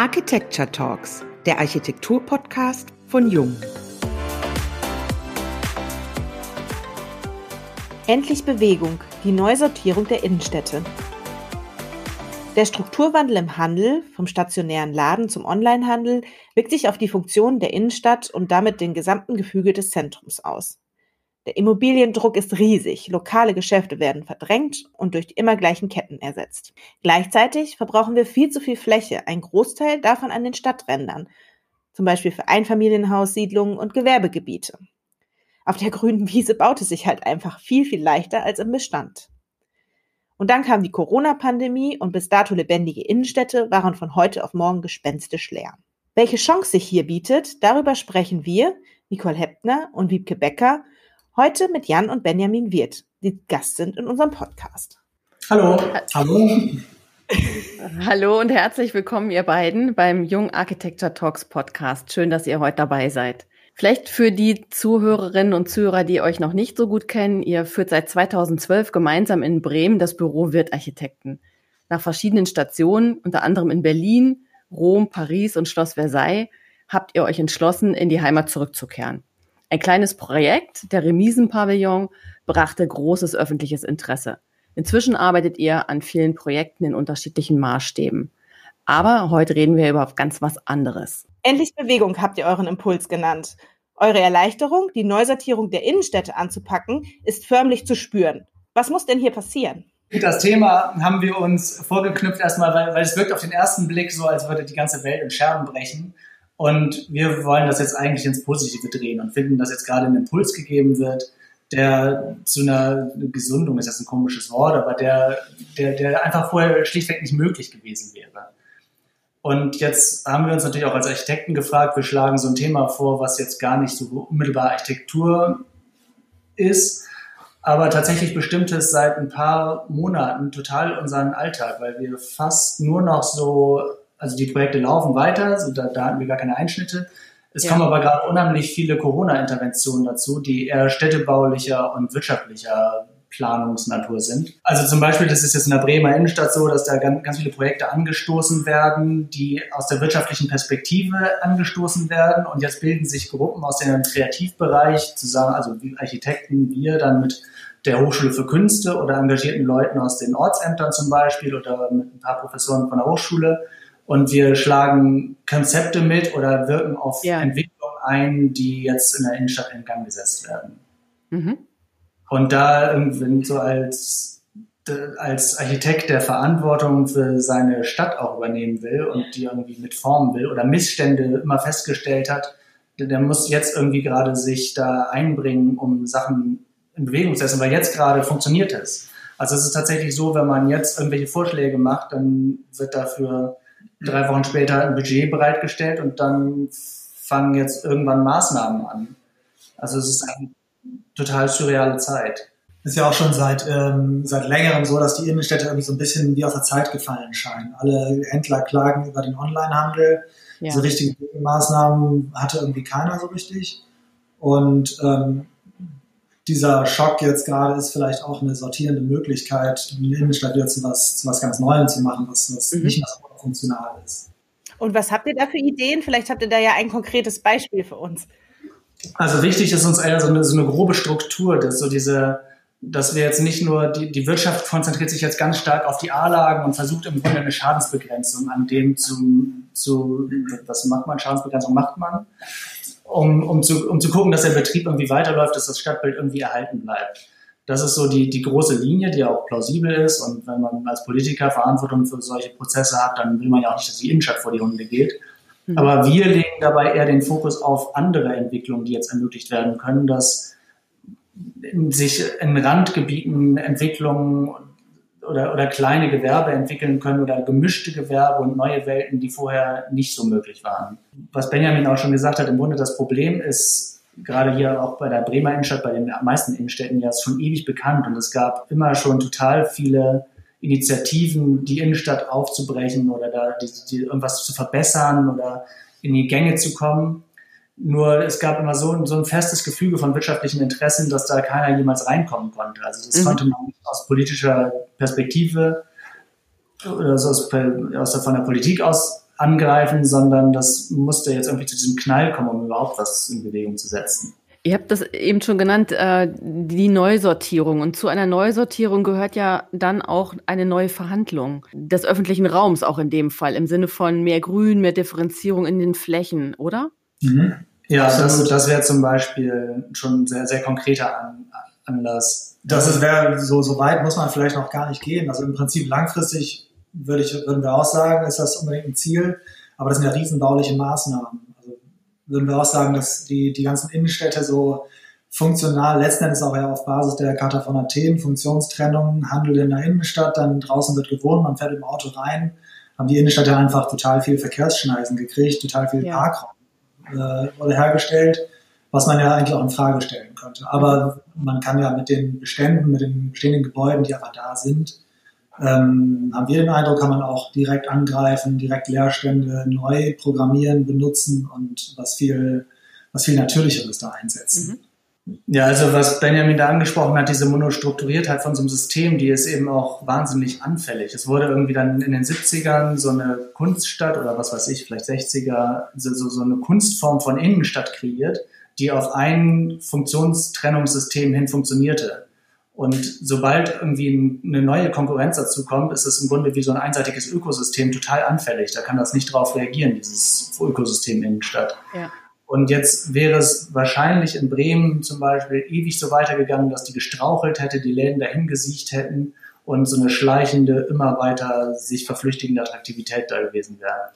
Architecture Talks, der Architektur-Podcast von Jung. Endlich Bewegung, die Neusortierung der Innenstädte. Der Strukturwandel im Handel, vom stationären Laden zum Onlinehandel, wirkt sich auf die Funktionen der Innenstadt und damit den gesamten Gefüge des Zentrums aus. Der Immobiliendruck ist riesig, lokale Geschäfte werden verdrängt und durch die immer gleichen Ketten ersetzt. Gleichzeitig verbrauchen wir viel zu viel Fläche, ein Großteil davon an den Stadträndern, zum Beispiel für Einfamilienhaussiedlungen und Gewerbegebiete. Auf der grünen Wiese baut es sich halt einfach viel, viel leichter als im Bestand. Und dann kam die Corona-Pandemie und bis dato lebendige Innenstädte waren von heute auf morgen gespenstisch leer. Welche Chance sich hier bietet, darüber sprechen wir, Nicole Heppner und Wiebke Becker, Heute mit Jan und Benjamin Wirth, die Gast sind in unserem Podcast. Hallo. Hallo. Hallo und herzlich willkommen, ihr beiden, beim Jung Architecture Talks Podcast. Schön, dass ihr heute dabei seid. Vielleicht für die Zuhörerinnen und Zuhörer, die euch noch nicht so gut kennen, ihr führt seit 2012 gemeinsam in Bremen das Büro Wirth Architekten. Nach verschiedenen Stationen, unter anderem in Berlin, Rom, Paris und Schloss Versailles, habt ihr euch entschlossen, in die Heimat zurückzukehren. Ein kleines Projekt, der Remisenpavillon, brachte großes öffentliches Interesse. Inzwischen arbeitet ihr an vielen Projekten in unterschiedlichen Maßstäben. Aber heute reden wir über ganz was anderes. Endlich Bewegung habt ihr euren Impuls genannt. Eure Erleichterung, die Neusortierung der Innenstädte anzupacken, ist förmlich zu spüren. Was muss denn hier passieren? Das Thema haben wir uns vorgeknüpft erstmal, weil, weil es wirkt auf den ersten Blick so, als würde die ganze Welt in Scherben brechen. Und wir wollen das jetzt eigentlich ins Positive drehen und finden, dass jetzt gerade ein Impuls gegeben wird, der zu einer Gesundung ist jetzt ein komisches Wort, aber der, der, der einfach vorher schlichtweg nicht möglich gewesen wäre. Und jetzt haben wir uns natürlich auch als Architekten gefragt, wir schlagen so ein Thema vor, was jetzt gar nicht so unmittelbar Architektur ist, aber tatsächlich bestimmt es seit ein paar Monaten total unseren Alltag, weil wir fast nur noch so also die Projekte laufen weiter, so da, da hatten wir gar keine Einschnitte. Es ja. kommen aber gerade unheimlich viele Corona-Interventionen dazu, die eher städtebaulicher und wirtschaftlicher Planungsnatur sind. Also zum Beispiel, das ist jetzt in der Bremer Innenstadt so, dass da ganz, ganz viele Projekte angestoßen werden, die aus der wirtschaftlichen Perspektive angestoßen werden. Und jetzt bilden sich Gruppen aus dem Kreativbereich zusammen, also Architekten, wir dann mit der Hochschule für Künste oder engagierten Leuten aus den Ortsämtern zum Beispiel oder mit ein paar Professoren von der Hochschule und wir schlagen Konzepte mit oder wirken auf ja. Entwicklungen ein, die jetzt in der Innenstadt in Gang gesetzt werden. Mhm. Und da irgendwie so als, als Architekt der Verantwortung für seine Stadt auch übernehmen will und die irgendwie mitformen will oder Missstände immer festgestellt hat, der muss jetzt irgendwie gerade sich da einbringen, um Sachen in Bewegung zu setzen, weil jetzt gerade funktioniert es. Also es ist tatsächlich so, wenn man jetzt irgendwelche Vorschläge macht, dann wird dafür drei Wochen später ein Budget bereitgestellt und dann fangen jetzt irgendwann Maßnahmen an. Also es ist eine total surreale Zeit. Ist ja auch schon seit, ähm, seit längerem so, dass die Innenstädte irgendwie so ein bisschen wie aus der Zeit gefallen scheinen. Alle Händler klagen über den Onlinehandel. Ja. So richtige Maßnahmen hatte irgendwie keiner so richtig. Und ähm, dieser Schock jetzt gerade ist vielleicht auch eine sortierende Möglichkeit, eine Innenstadt wieder zu was, zu was ganz Neuem zu machen, was, was mhm. nicht mehr so funktional ist. Und was habt ihr da für Ideen? Vielleicht habt ihr da ja ein konkretes Beispiel für uns. Also wichtig ist uns eher so eine, so eine grobe Struktur, dass so diese, dass wir jetzt nicht nur, die, die Wirtschaft konzentriert sich jetzt ganz stark auf die A-Lagen und versucht im Grunde eine Schadensbegrenzung an dem zu, zu was macht man, Schadensbegrenzung macht man, um, um, zu, um zu gucken, dass der Betrieb irgendwie weiterläuft, dass das Stadtbild irgendwie erhalten bleibt. Das ist so die, die große Linie, die auch plausibel ist. Und wenn man als Politiker Verantwortung für solche Prozesse hat, dann will man ja auch nicht, dass die Innenstadt vor die Hunde geht. Mhm. Aber wir legen dabei eher den Fokus auf andere Entwicklungen, die jetzt ermöglicht werden können, dass sich in Randgebieten Entwicklungen oder, oder kleine Gewerbe entwickeln können oder gemischte Gewerbe und neue Welten, die vorher nicht so möglich waren. Was Benjamin auch schon gesagt hat, im Grunde das Problem ist, gerade hier auch bei der Bremer Innenstadt, bei den meisten Innenstädten ja ist schon ewig bekannt und es gab immer schon total viele Initiativen, die Innenstadt aufzubrechen oder da die, die irgendwas zu verbessern oder in die Gänge zu kommen. Nur es gab immer so, so ein festes Gefüge von wirtschaftlichen Interessen, dass da keiner jemals reinkommen konnte. Also das mhm. konnte man aus politischer Perspektive oder so aus, aus der, von der Politik aus angreifen, sondern das musste jetzt irgendwie zu diesem Knall kommen, um überhaupt was in Bewegung zu setzen. Ihr habt das eben schon genannt, äh, die Neusortierung. Und zu einer Neusortierung gehört ja dann auch eine neue Verhandlung des öffentlichen Raums, auch in dem Fall, im Sinne von mehr Grün, mehr Differenzierung in den Flächen, oder? Mhm. Ja, das, das wäre zum Beispiel schon ein sehr, sehr konkreter Anlass. Das wäre so, so weit muss man vielleicht noch gar nicht gehen. Also im Prinzip langfristig würde ich, würden wir auch sagen, ist das unbedingt ein Ziel. Aber das sind ja riesenbauliche Maßnahmen würden wir auch sagen, dass die, die ganzen Innenstädte so funktional, letzten Endes auch ja auf Basis der Charta von Athen, Funktionstrennung, Handel in der Innenstadt, dann draußen wird gewohnt, man fährt im Auto rein, haben die Innenstädte einfach total viel Verkehrsschneisen gekriegt, total viel ja. Parkraum äh, wurde hergestellt, was man ja eigentlich auch in Frage stellen könnte. Aber man kann ja mit den Beständen, mit den bestehenden Gebäuden, die aber da sind, ähm, haben wir den Eindruck, kann man auch direkt angreifen, direkt Leerstände neu programmieren, benutzen und was viel, was viel Natürlicheres da einsetzen. Mhm. Ja, also was Benjamin da angesprochen hat, diese Monostrukturiertheit von so einem System, die ist eben auch wahnsinnig anfällig. Es wurde irgendwie dann in den 70ern so eine Kunststadt oder was weiß ich, vielleicht 60er, so, so eine Kunstform von Innenstadt kreiert, die auf ein Funktionstrennungssystem hin funktionierte. Und sobald irgendwie eine neue Konkurrenz dazu kommt, ist es im Grunde wie so ein einseitiges Ökosystem total anfällig. Da kann das nicht darauf reagieren, dieses Ökosystem Innenstadt. Ja. Und jetzt wäre es wahrscheinlich in Bremen zum Beispiel ewig so weitergegangen, dass die gestrauchelt hätte, die Läden dahin gesiegt hätten und so eine schleichende, immer weiter sich verflüchtigende Attraktivität da gewesen wäre.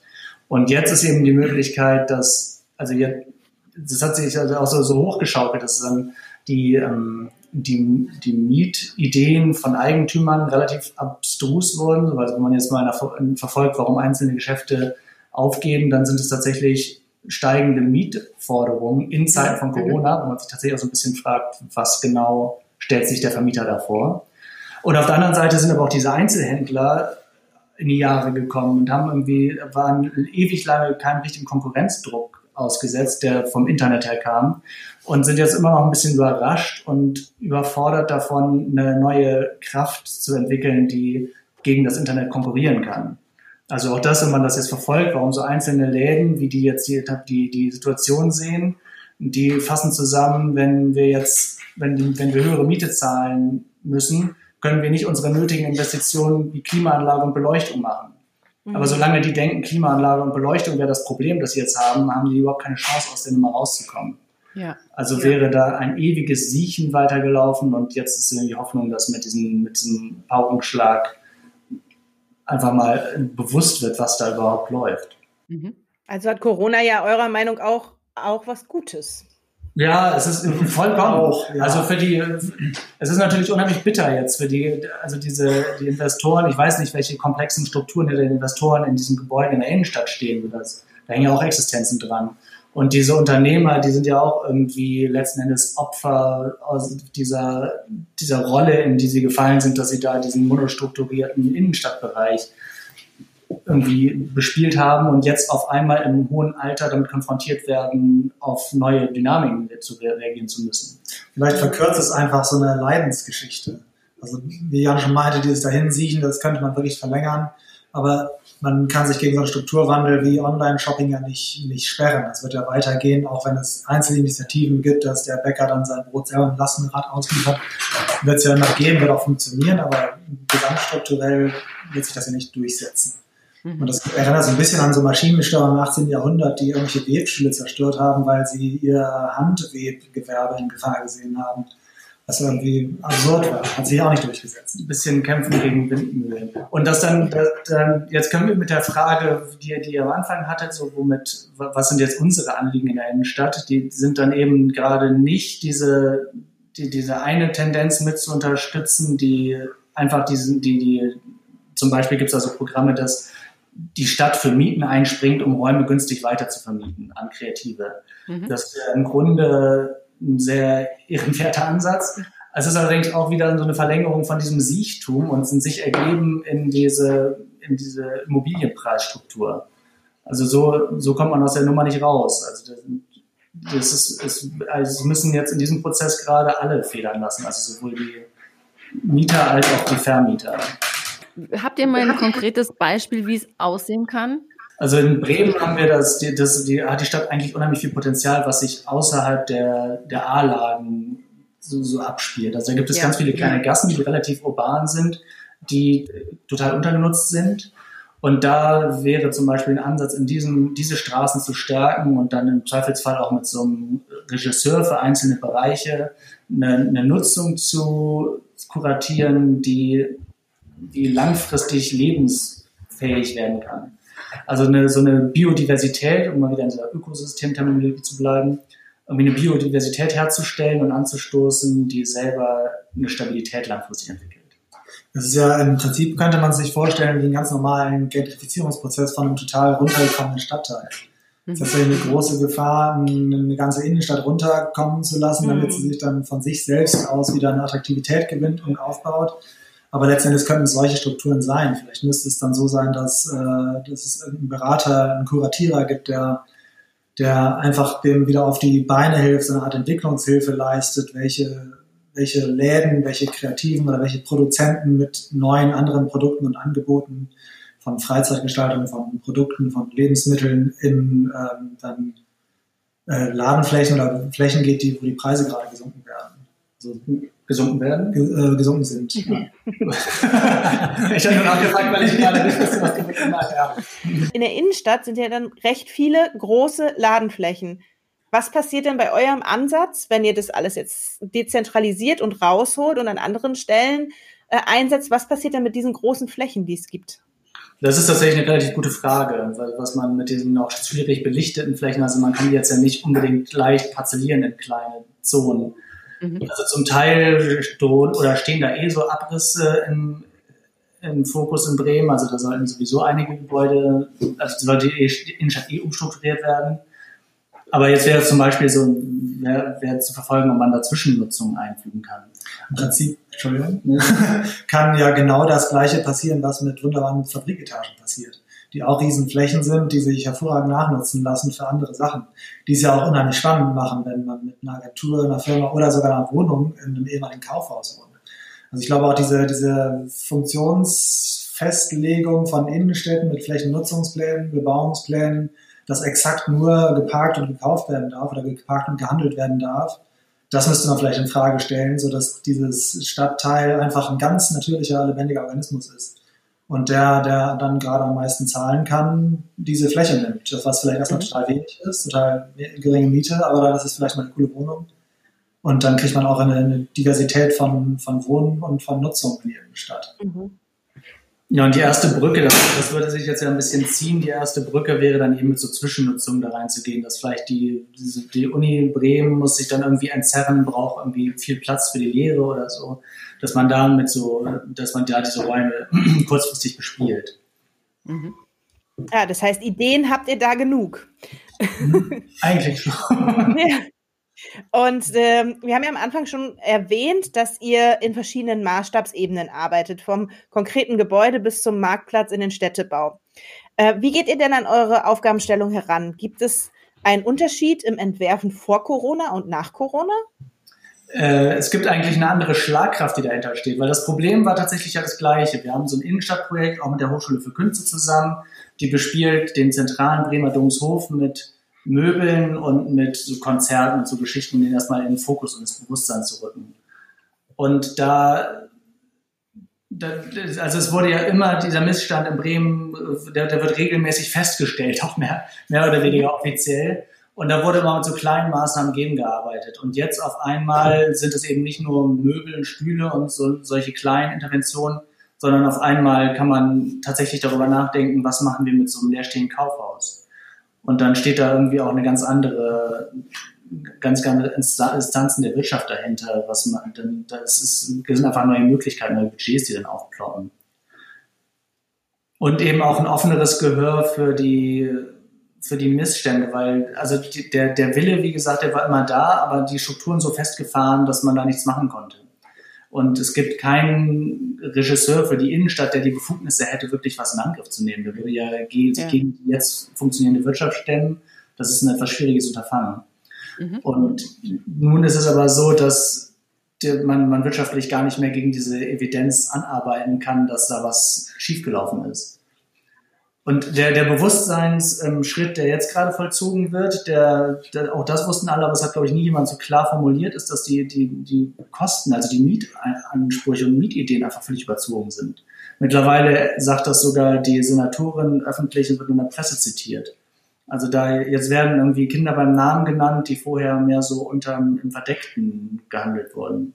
Und jetzt ist eben die Möglichkeit, dass, also jetzt, das hat sich also auch so, so hochgeschaukelt, dass dann die, ähm, die, die Mietideen von Eigentümern relativ abstrus wurden. Also wenn man jetzt mal verfolgt, warum einzelne Geschäfte aufgeben, dann sind es tatsächlich steigende Mietforderungen in Zeiten von. Corona, wo man sich tatsächlich auch so ein bisschen fragt, was genau stellt sich der Vermieter davor. Und auf der anderen Seite sind aber auch diese Einzelhändler in die Jahre gekommen und haben irgendwie, waren ewig lange keinen richtigen Konkurrenzdruck ausgesetzt, der vom Internet her kam und sind jetzt immer noch ein bisschen überrascht und überfordert davon, eine neue Kraft zu entwickeln, die gegen das Internet konkurrieren kann. Also auch das, wenn man das jetzt verfolgt, warum so einzelne Läden, wie die jetzt die, die, die Situation sehen, die fassen zusammen, wenn wir jetzt, wenn, wenn wir höhere Miete zahlen müssen, können wir nicht unsere nötigen Investitionen wie Klimaanlage und Beleuchtung machen. Aber mhm. solange die denken, Klimaanlage und Beleuchtung wäre das Problem, das sie jetzt haben, haben die überhaupt keine Chance, aus der Nummer rauszukommen. Ja. Also ja. wäre da ein ewiges Siechen weitergelaufen und jetzt ist die Hoffnung, dass mit diesem, mit diesem Paukenschlag einfach mal bewusst wird, was da überhaupt läuft. Mhm. Also hat Corona ja eurer Meinung auch, auch was Gutes. Ja, es ist vollkommen. Auch, ja. Also für die, es ist natürlich unheimlich bitter jetzt für die, also diese, die Investoren. Ich weiß nicht, welche komplexen Strukturen hinter den Investoren in diesem Gebäude in der Innenstadt stehen. Das, da hängen ja auch Existenzen dran. Und diese Unternehmer, die sind ja auch irgendwie letzten Endes Opfer aus dieser, dieser Rolle, in die sie gefallen sind, dass sie da diesen monostrukturierten Innenstadtbereich irgendwie bespielt haben und jetzt auf einmal im hohen Alter damit konfrontiert werden, auf neue Dynamiken zu reagieren zu müssen. Vielleicht verkürzt es einfach so eine Leidensgeschichte. Also wie Jan schon meinte, dieses Dahinsiechen, das könnte man wirklich verlängern, aber man kann sich gegen so einen Strukturwandel wie Online-Shopping ja nicht, nicht sperren. Das wird ja weitergehen, auch wenn es Einzelinitiativen gibt, dass der Bäcker dann sein Brot selber im Lastenrad ausliefert. Wird es ja immer geben, wird auch funktionieren, aber gesamtstrukturell wird sich das ja nicht durchsetzen. Mhm. Und das erinnert so ein bisschen an so Maschinensteuer im 18. Jahrhundert, die irgendwelche Webstühle zerstört haben, weil sie ihr Handwebgewerbe in Gefahr gesehen haben. Was irgendwie absurd war. Hat sich auch nicht durchgesetzt. Ein bisschen kämpfen gegen Windmühlen. Und das dann, das dann, jetzt können wir mit der Frage, die, die ihr am Anfang hattet, so womit, was sind jetzt unsere Anliegen in der Innenstadt? Die sind dann eben gerade nicht diese, die, diese eine Tendenz mit zu unterstützen, die einfach diesen, die, die, zum Beispiel gibt es also Programme, dass die Stadt für Mieten einspringt, um Räume günstig weiter zu vermieten an Kreative. Mhm. Das ist im Grunde ein sehr ehrenwerter Ansatz. Es ist allerdings auch wieder so eine Verlängerung von diesem Siechtum und sind sich ergeben in diese, in diese Immobilienpreisstruktur. Also so, so kommt man aus der Nummer nicht raus. Also das, das ist, ist, also müssen jetzt in diesem Prozess gerade alle federn lassen, also sowohl die Mieter als auch die Vermieter. Habt ihr mal ein konkretes Beispiel, wie es aussehen kann? Also in Bremen haben wir das, die, das, die, hat die Stadt eigentlich unheimlich viel Potenzial, was sich außerhalb der, der A-Lagen so, so abspielt. Also da gibt es ja. ganz viele kleine Gassen, die relativ urban sind, die total untergenutzt sind. Und da wäre zum Beispiel ein Ansatz, in diesem, diese Straßen zu stärken und dann im Zweifelsfall auch mit so einem Regisseur für einzelne Bereiche eine, eine Nutzung zu kuratieren, die, die langfristig lebensfähig werden kann. Also eine, so eine Biodiversität, um mal wieder in dieser Ökosystemterminologie zu bleiben, irgendwie eine Biodiversität herzustellen und anzustoßen, die selber eine Stabilität langfristig entwickelt. Das ist ja im Prinzip, könnte man sich vorstellen, wie einen ganz normalen Gentrifizierungsprozess von einem total runtergekommenen Stadtteil. Das ist ja eine große Gefahr, eine ganze Innenstadt runterkommen zu lassen, damit sie sich dann von sich selbst aus wieder eine Attraktivität gewinnt und aufbaut. Aber letztendlich könnten es solche Strukturen sein. Vielleicht müsste es dann so sein, dass, äh, dass es einen Berater, einen Kuratierer gibt, der der einfach dem wieder auf die Beine hilft, so eine Art Entwicklungshilfe leistet, welche, welche Läden, welche Kreativen oder welche Produzenten mit neuen anderen Produkten und Angeboten von Freizeitgestaltung, von Produkten, von Lebensmitteln in ähm, dann äh, Ladenflächen oder Flächen geht, die, wo die Preise gerade gesunken werden. Also, gesunken werden? Äh, gesunken sind. ich habe nur nachgefragt, weil ich gerade nicht wusste, was du mitgemacht hast. In der Innenstadt sind ja dann recht viele große Ladenflächen. Was passiert denn bei eurem Ansatz, wenn ihr das alles jetzt dezentralisiert und rausholt und an anderen Stellen äh, einsetzt? Was passiert denn mit diesen großen Flächen, die es gibt? Das ist tatsächlich eine relativ gute Frage, was man mit diesen auch schwierig belichteten Flächen, also man kann die jetzt ja nicht unbedingt leicht parzellieren in kleine Zonen. Mhm. Also zum Teil oder stehen da eh so Abrisse im, im Fokus in Bremen. Also da sollten sowieso einige Gebäude, also sollte die Innenstadt eh umstrukturiert werden. Aber jetzt wäre es zum Beispiel so, wäre wär zu verfolgen, ob man da Zwischennutzungen einfügen kann. Im Prinzip, Entschuldigung, kann ja genau das Gleiche passieren, was mit wunderbaren Fabriketagen passiert die auch Riesenflächen sind, die sich hervorragend nachnutzen lassen für andere Sachen, die es ja auch unheimlich spannend machen, wenn man mit einer Agentur, einer Firma oder sogar einer Wohnung in einem ehemaligen Kaufhaus wohnt. Also ich glaube auch diese, diese Funktionsfestlegung von Innenstädten mit Flächennutzungsplänen, Bebauungsplänen, dass exakt nur geparkt und gekauft werden darf oder geparkt und gehandelt werden darf, das müsste man vielleicht in Frage stellen, so dass dieses Stadtteil einfach ein ganz natürlicher, lebendiger Organismus ist und der, der dann gerade am meisten zahlen kann, diese Fläche nimmt. Das, was vielleicht erstmal mhm. total wenig ist, total geringe Miete, aber dann ist es vielleicht mal eine coole Wohnung. Und dann kriegt man auch eine, eine Diversität von, von Wohnen und von Nutzung in der Stadt. Mhm. Ja, und die erste Brücke, das, das, würde sich jetzt ja ein bisschen ziehen. Die erste Brücke wäre dann eben mit so Zwischennutzung da reinzugehen, dass vielleicht die, die Uni Bremen muss sich dann irgendwie entzerren, braucht irgendwie viel Platz für die Lehre oder so dass man da mit so, dass man da diese Räume kurzfristig bespielt. Mhm. Ja, das heißt, Ideen habt ihr da genug. Mhm. Eigentlich schon. ja. Und ähm, wir haben ja am Anfang schon erwähnt, dass ihr in verschiedenen Maßstabsebenen arbeitet, vom konkreten Gebäude bis zum Marktplatz in den Städtebau. Äh, wie geht ihr denn an eure Aufgabenstellung heran? Gibt es einen Unterschied im Entwerfen vor Corona und nach Corona? äh, es gibt eigentlich eine andere Schlagkraft, die dahinter steht, weil das Problem war tatsächlich ja das gleiche. Wir haben so ein Innenstadtprojekt, auch mit der Hochschule für Künste zusammen, die bespielt den zentralen Bremer Domshof mit Möbeln und mit so Konzerten und so Geschichten, um den erstmal in den Fokus und ins Bewusstsein zu rücken. Und da, da, also es wurde ja immer dieser Missstand in Bremen, der, der wird regelmäßig festgestellt, auch mehr, mehr oder weniger offiziell. Und da wurde mal mit so kleinen Maßnahmen gegengearbeitet. Und jetzt auf einmal sind es eben nicht nur Möbel und Stühle und so, solche kleinen Interventionen, sondern auf einmal kann man tatsächlich darüber nachdenken, was machen wir mit so einem leerstehenden Kaufhaus. Und dann steht da irgendwie auch eine ganz andere, ganz andere Instanzen der Wirtschaft dahinter, was man, denn das, ist, das sind einfach neue Möglichkeiten, neue Budgets, die dann aufploppen. Und eben auch ein offeneres Gehör für die für die Missstände, weil also die, der, der Wille, wie gesagt, der war immer da, aber die Strukturen so festgefahren, dass man da nichts machen konnte. Und es gibt keinen Regisseur für die Innenstadt, der die Befugnisse hätte, wirklich was in Angriff zu nehmen. Der würde ja, gegen, ja. gegen die jetzt funktionierende Wirtschaft stemmen. Das ist ein etwas schwieriges Unterfangen. Mhm. Und nun ist es aber so, dass man, man wirtschaftlich gar nicht mehr gegen diese Evidenz anarbeiten kann, dass da was schiefgelaufen ist. Und der, der Bewusstseinsschritt, der jetzt gerade vollzogen wird, der, der, auch das wussten alle, aber es hat, glaube ich, nie jemand so klar formuliert, ist, dass die, die, die Kosten, also die Mietansprüche und Mietideen einfach völlig überzogen sind. Mittlerweile sagt das sogar die Senatorin öffentlich und wird in der Presse zitiert. Also da jetzt werden irgendwie Kinder beim Namen genannt, die vorher mehr so unter im Verdeckten gehandelt wurden.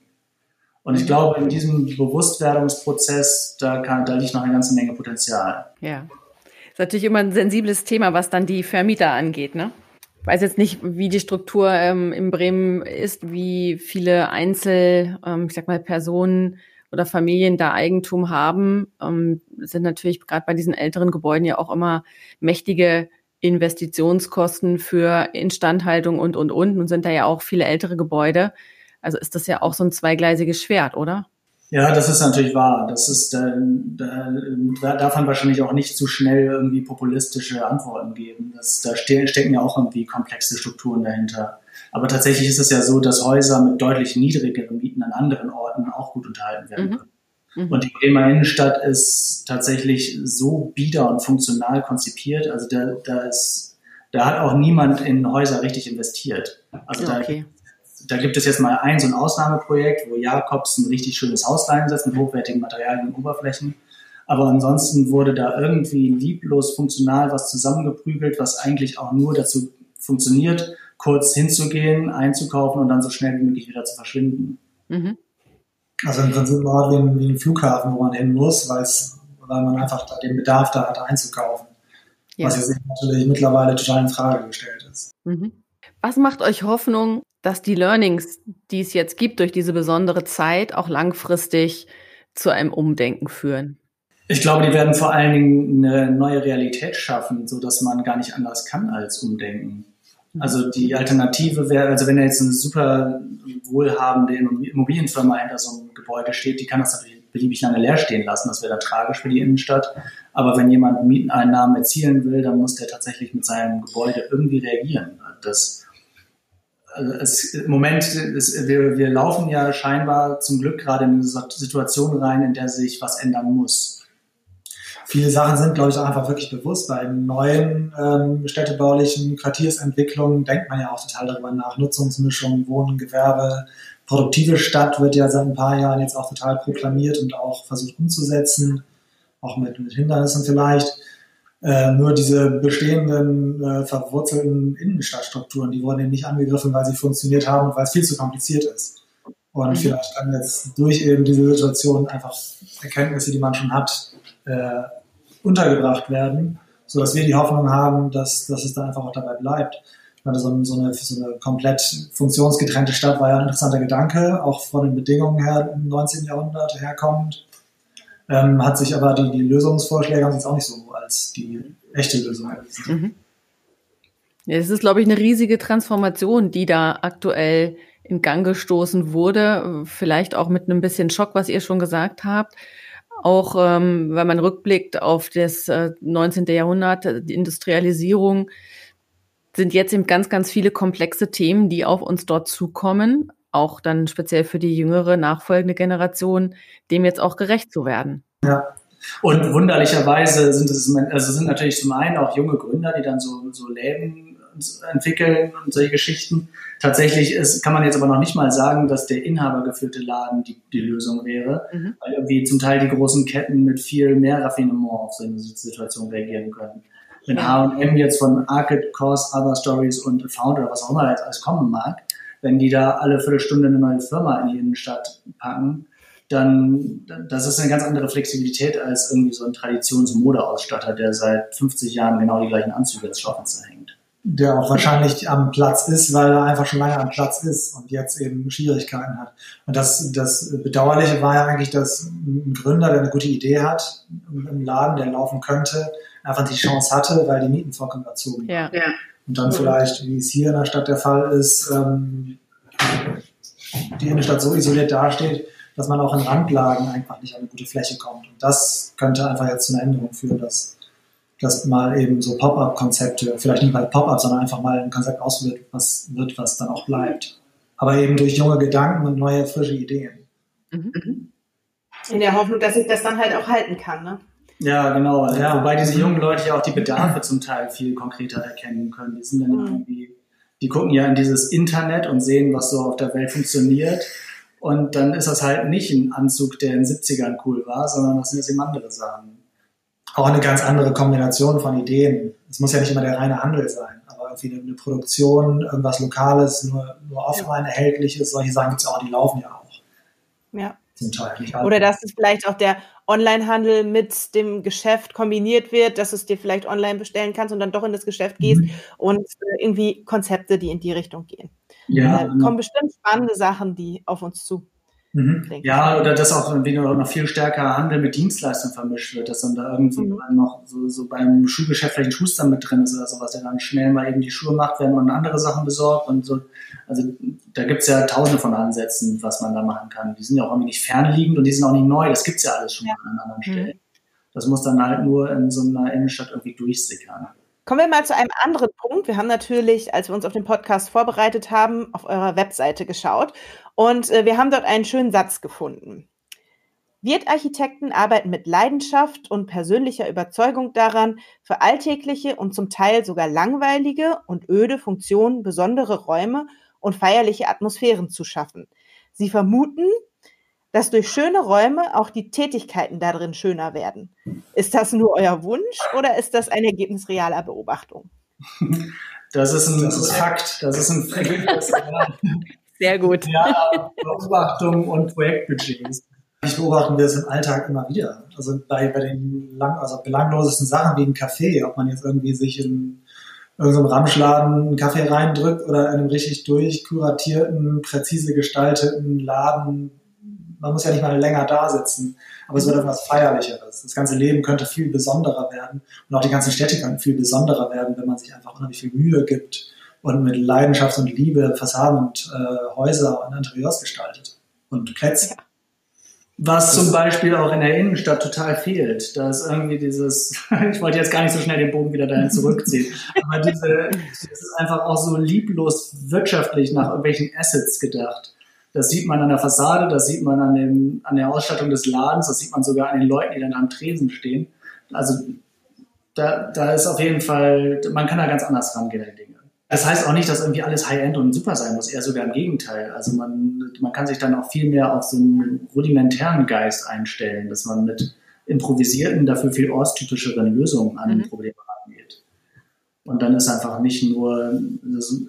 Und ich glaube, in diesem Bewusstwerdungsprozess, da, kann, da liegt noch eine ganze Menge Potenzial. Ja. Ist natürlich immer ein sensibles Thema, was dann die Vermieter angeht, ne? Ich weiß jetzt nicht, wie die Struktur ähm, in Bremen ist, wie viele Einzel, ähm, ich sag mal, Personen oder Familien da Eigentum haben, ähm, sind natürlich gerade bei diesen älteren Gebäuden ja auch immer mächtige Investitionskosten für Instandhaltung und, und, und. Und sind da ja auch viele ältere Gebäude. Also ist das ja auch so ein zweigleisiges Schwert, oder? Ja, das ist natürlich wahr. Das ist, da, da, da darf man wahrscheinlich auch nicht zu schnell irgendwie populistische Antworten geben. Das, da stecken ja auch irgendwie komplexe Strukturen dahinter. Aber tatsächlich ist es ja so, dass Häuser mit deutlich niedrigeren Mieten an anderen Orten auch gut unterhalten werden mhm. können. Mhm. Und die Bremer Innenstadt ist tatsächlich so bieder und funktional konzipiert. Also da, da ist, da hat auch niemand in Häuser richtig investiert. Also okay. da da gibt es jetzt mal ein so ein Ausnahmeprojekt, wo Jakobs ein richtig schönes Haus reinsetzt mit hochwertigen Materialien und Oberflächen. Aber ansonsten wurde da irgendwie lieblos funktional was zusammengeprügelt, was eigentlich auch nur dazu funktioniert, kurz hinzugehen, einzukaufen und dann so schnell wie möglich wieder zu verschwinden. Mhm. Also im Prinzip war wie ein, wie ein Flughafen, wo man hin muss, weil man einfach den Bedarf da hat einzukaufen. Ja. Was jetzt natürlich mittlerweile total in Frage gestellt ist. Mhm. Was macht euch Hoffnung, dass die Learnings, die es jetzt gibt durch diese besondere Zeit, auch langfristig zu einem Umdenken führen? Ich glaube, die werden vor allen Dingen eine neue Realität schaffen, so dass man gar nicht anders kann als umdenken. Also die Alternative wäre, also wenn jetzt eine super wohlhabende Immobilienfirma hinter so einem Gebäude steht, die kann das natürlich beliebig lange leer stehen lassen. Das wäre dann tragisch für die Innenstadt. Aber wenn jemand Mieteneinnahmen erzielen will, dann muss der tatsächlich mit seinem Gebäude irgendwie reagieren. Das also es, im Moment, es, wir, wir laufen ja scheinbar zum Glück gerade in eine Situation rein, in der sich was ändern muss. Viele Sachen sind, glaube ich, auch einfach wirklich bewusst. Bei neuen ähm, städtebaulichen Quartiersentwicklungen denkt man ja auch total darüber nach. Nutzungsmischung, Wohnen, Gewerbe, produktive Stadt wird ja seit ein paar Jahren jetzt auch total proklamiert und auch versucht umzusetzen, auch mit, mit Hindernissen vielleicht. Äh, nur diese bestehenden, äh, verwurzelten Innenstadtstrukturen, die wurden eben nicht angegriffen, weil sie funktioniert haben und weil es viel zu kompliziert ist. Und mhm. vielleicht kann jetzt durch eben diese Situation einfach Erkenntnisse, die man schon hat, äh, untergebracht werden, sodass wir die Hoffnung haben, dass, dass es dann einfach auch dabei bleibt. Meine, so, so, eine, so eine komplett funktionsgetrennte Stadt war ja ein interessanter Gedanke, auch von den Bedingungen her im 19. Jahrhundert herkommend. Ähm, hat sich aber die, die Lösungsvorschläge haben sich jetzt auch nicht so als die echte Lösung erwiesen. Mhm. Ja, es ist, glaube ich, eine riesige Transformation, die da aktuell in Gang gestoßen wurde. Vielleicht auch mit einem bisschen Schock, was ihr schon gesagt habt. Auch ähm, wenn man rückblickt auf das äh, 19. Jahrhundert, die Industrialisierung, sind jetzt eben ganz, ganz viele komplexe Themen, die auf uns dort zukommen auch dann speziell für die jüngere nachfolgende Generation, dem jetzt auch gerecht zu werden. Ja. Und wunderlicherweise sind es also sind natürlich zum einen auch junge Gründer, die dann so, so Läden entwickeln und solche Geschichten. Tatsächlich ist, kann man jetzt aber noch nicht mal sagen, dass der inhabergeführte Laden die, die Lösung wäre, mhm. weil irgendwie zum Teil die großen Ketten mit viel mehr Raffinement auf so eine Situation reagieren können. Wenn H&M jetzt von Arcade, Course, Other Stories und Found oder was auch immer jetzt alles kommen mag, wenn die da alle Viertelstunde eine neue Firma in die Innenstadt packen, dann das ist eine ganz andere Flexibilität als irgendwie so ein Traditionsmodeausstatter, der seit 50 Jahren genau die gleichen Anzüge als Schaufenster hängt. Der auch wahrscheinlich am Platz ist, weil er einfach schon lange am Platz ist und jetzt eben Schwierigkeiten hat. Und das, das Bedauerliche war ja eigentlich, dass ein Gründer, der eine gute Idee hat, im Laden, der laufen könnte, einfach die Chance hatte, weil die Mieten vollkommen erzogen ja. ja und dann vielleicht, wie es hier in der Stadt der Fall ist, ähm, die Innenstadt so isoliert dasteht, dass man auch in Randlagen einfach nicht an eine gute Fläche kommt. Und das könnte einfach jetzt zu einer Änderung führen, dass, dass mal eben so Pop-up-Konzepte, vielleicht nicht mal Pop-up, sondern einfach mal ein Konzept ausprobiert, was wird, was dann auch bleibt. Aber eben durch junge Gedanken und neue, frische Ideen. Mhm. In der Hoffnung, dass sich das dann halt auch halten kann, ne? Ja, genau. Ja. Wobei diese jungen Leute ja auch die Bedarfe zum Teil viel konkreter erkennen können. Die sind dann mhm. irgendwie, die gucken ja in dieses Internet und sehen, was so auf der Welt funktioniert. Und dann ist das halt nicht ein Anzug, der in den 70ern cool war, sondern das sind jetzt eben andere Sachen. Auch eine ganz andere Kombination von Ideen. Es muss ja nicht immer der reine Handel sein, aber irgendwie eine Produktion, irgendwas Lokales, nur, nur offline erhältliches, solche Sachen gibt es auch, die laufen ja auch. Ja. Zum Teil. Oder dass es vielleicht auch der Onlinehandel mit dem Geschäft kombiniert wird, dass du es dir vielleicht online bestellen kannst und dann doch in das Geschäft gehst mhm. und äh, irgendwie Konzepte, die in die Richtung gehen. Ja, da kommen bestimmt spannende Sachen, die auf uns zu. Mhm. Ja, oder dass auch irgendwie noch viel stärker Handel mit Dienstleistungen vermischt wird, dass dann da irgendwie mhm. noch so, so beim Schuhgeschäft vielleicht ein Schuster mit drin ist oder sowas, der dann schnell mal eben die Schuhe macht, während man andere Sachen besorgt und so. Also da gibt's ja tausende von Ansätzen, was man da machen kann. Die sind ja auch irgendwie nicht fernliegend und die sind auch nicht neu, das gibt's ja alles schon ja. an anderen mhm. Stellen. Mhm. Das muss dann halt nur in so einer Innenstadt irgendwie durchsickern. Kommen wir mal zu einem anderen Punkt. Wir haben natürlich, als wir uns auf den Podcast vorbereitet haben, auf eurer Webseite geschaut und äh, wir haben dort einen schönen Satz gefunden. Wirtarchitekten arbeiten mit Leidenschaft und persönlicher Überzeugung daran, für alltägliche und zum Teil sogar langweilige und öde Funktionen besondere Räume und feierliche Atmosphären zu schaffen. Sie vermuten, dass durch schöne Räume auch die Tätigkeiten darin schöner werden. Ist das nur euer Wunsch oder ist das ein Ergebnis realer Beobachtung? Das ist ein das ist Fakt. Das ist ein Fakt. Sehr gut. Ja, Beobachtung und Projektbudgets. Ich beobachten wir es im Alltag immer wieder. Also bei, bei den lang, also belanglosesten Sachen wie ein Kaffee, ob man jetzt irgendwie sich in irgendeinem Ramschladen einen Kaffee reindrückt oder in einem richtig durchkuratierten, präzise gestalteten Laden. Man muss ja nicht mal länger da sitzen, aber es wird etwas Feierlicheres. Das ganze Leben könnte viel besonderer werden und auch die ganzen Städte könnten viel besonderer werden, wenn man sich einfach unheimlich viel Mühe gibt und mit Leidenschaft und Liebe Fassaden und äh, Häuser und Interieurs gestaltet und Plätze. Ja. Was zum Beispiel auch in der Innenstadt total fehlt. Da ist irgendwie dieses, ich wollte jetzt gar nicht so schnell den Bogen wieder dahin zurückziehen, aber diese, das ist einfach auch so lieblos wirtschaftlich nach irgendwelchen Assets gedacht. Das sieht man an der Fassade, das sieht man an, dem, an der Ausstattung des Ladens, das sieht man sogar an den Leuten, die dann am Tresen stehen. Also da, da ist auf jeden Fall, man kann da ganz anders rangehen an Dinge. Das heißt auch nicht, dass irgendwie alles High-End und super sein muss, eher sogar im Gegenteil. Also man, man kann sich dann auch viel mehr auf so einen rudimentären Geist einstellen, dass man mit improvisierten, dafür viel ortstypischeren Lösungen an mhm. Probleme rangeht. Und dann ist einfach nicht nur, das,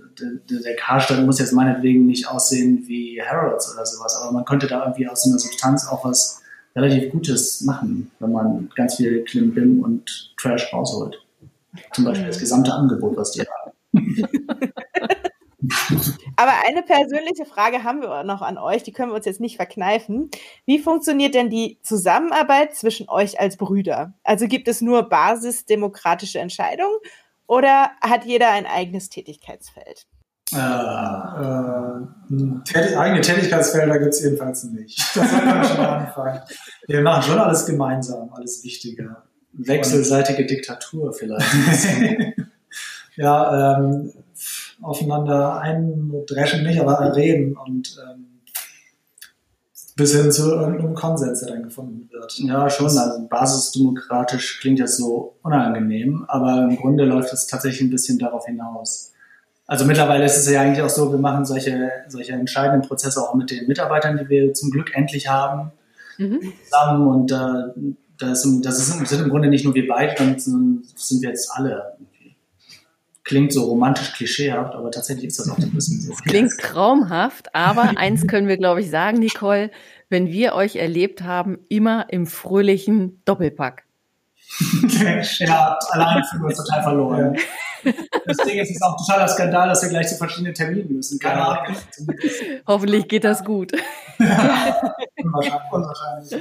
der Karstadt muss jetzt meinetwegen nicht aussehen wie Harrods oder sowas, aber man könnte da irgendwie aus einer Substanz auch was relativ Gutes machen, wenn man ganz viel Klimbim und Trash rausholt. Zum Beispiel das gesamte Angebot, was die haben. Aber eine persönliche Frage haben wir noch an euch, die können wir uns jetzt nicht verkneifen. Wie funktioniert denn die Zusammenarbeit zwischen euch als Brüder? Also gibt es nur basisdemokratische Entscheidungen oder hat jeder ein eigenes Tätigkeitsfeld? Äh, äh, eigene Tätigkeitsfelder gibt es jedenfalls nicht. Das soll man schon anfangen. Wir machen schon alles gemeinsam, alles Wichtige. Wechselseitige Diktatur vielleicht. ja, ähm, aufeinander eindreschen nicht, aber reden und ähm, bis hin zu irgendeinem Konsens, der dann gefunden wird. Ja, schon. Also basisdemokratisch klingt das so unangenehm, aber im Grunde läuft es tatsächlich ein bisschen darauf hinaus. Also mittlerweile ist es ja eigentlich auch so, wir machen solche, solche entscheidenden Prozesse auch mit den Mitarbeitern, die wir zum Glück endlich haben, mhm. zusammen. Und äh, das, das, ist, das sind im Grunde nicht nur wir beide, sondern sind wir jetzt alle klingt so romantisch klischeehaft, aber tatsächlich ist das auch ein bisschen so. Klingt traumhaft, aber eins können wir, glaube ich, sagen, Nicole, wenn wir euch erlebt haben, immer im fröhlichen Doppelpack. ja, alleine fühlen wir uns total verloren. Das Ding ist, es ist auch totaler Skandal, dass wir gleich zu verschiedenen Terminen müssen. Keine Ahnung. Hoffentlich geht das gut. unwahrscheinlich.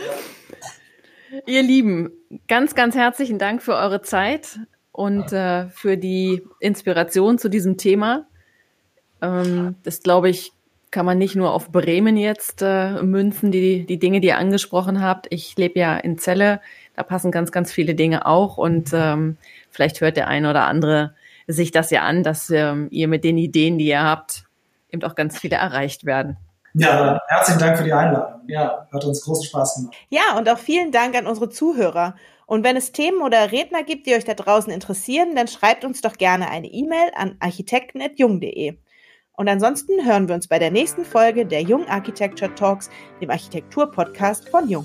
Ihr Lieben, ganz, ganz herzlichen Dank für eure Zeit und äh, für die Inspiration zu diesem Thema. Ähm, das glaube ich, kann man nicht nur auf Bremen jetzt äh, münzen, die, die Dinge, die ihr angesprochen habt. Ich lebe ja in Celle, da passen ganz, ganz viele Dinge auch und ähm, vielleicht hört der eine oder andere sich das ja an, dass ähm, ihr mit den Ideen, die ihr habt, eben auch ganz viele erreicht werden. Ja, herzlichen Dank für die Einladung. Ja, hat uns großen Spaß gemacht. Ja, und auch vielen Dank an unsere Zuhörer. Und wenn es Themen oder Redner gibt, die euch da draußen interessieren, dann schreibt uns doch gerne eine E-Mail an architekten.jung.de. Und ansonsten hören wir uns bei der nächsten Folge der Jung Architecture Talks, dem Architektur-Podcast von Jung.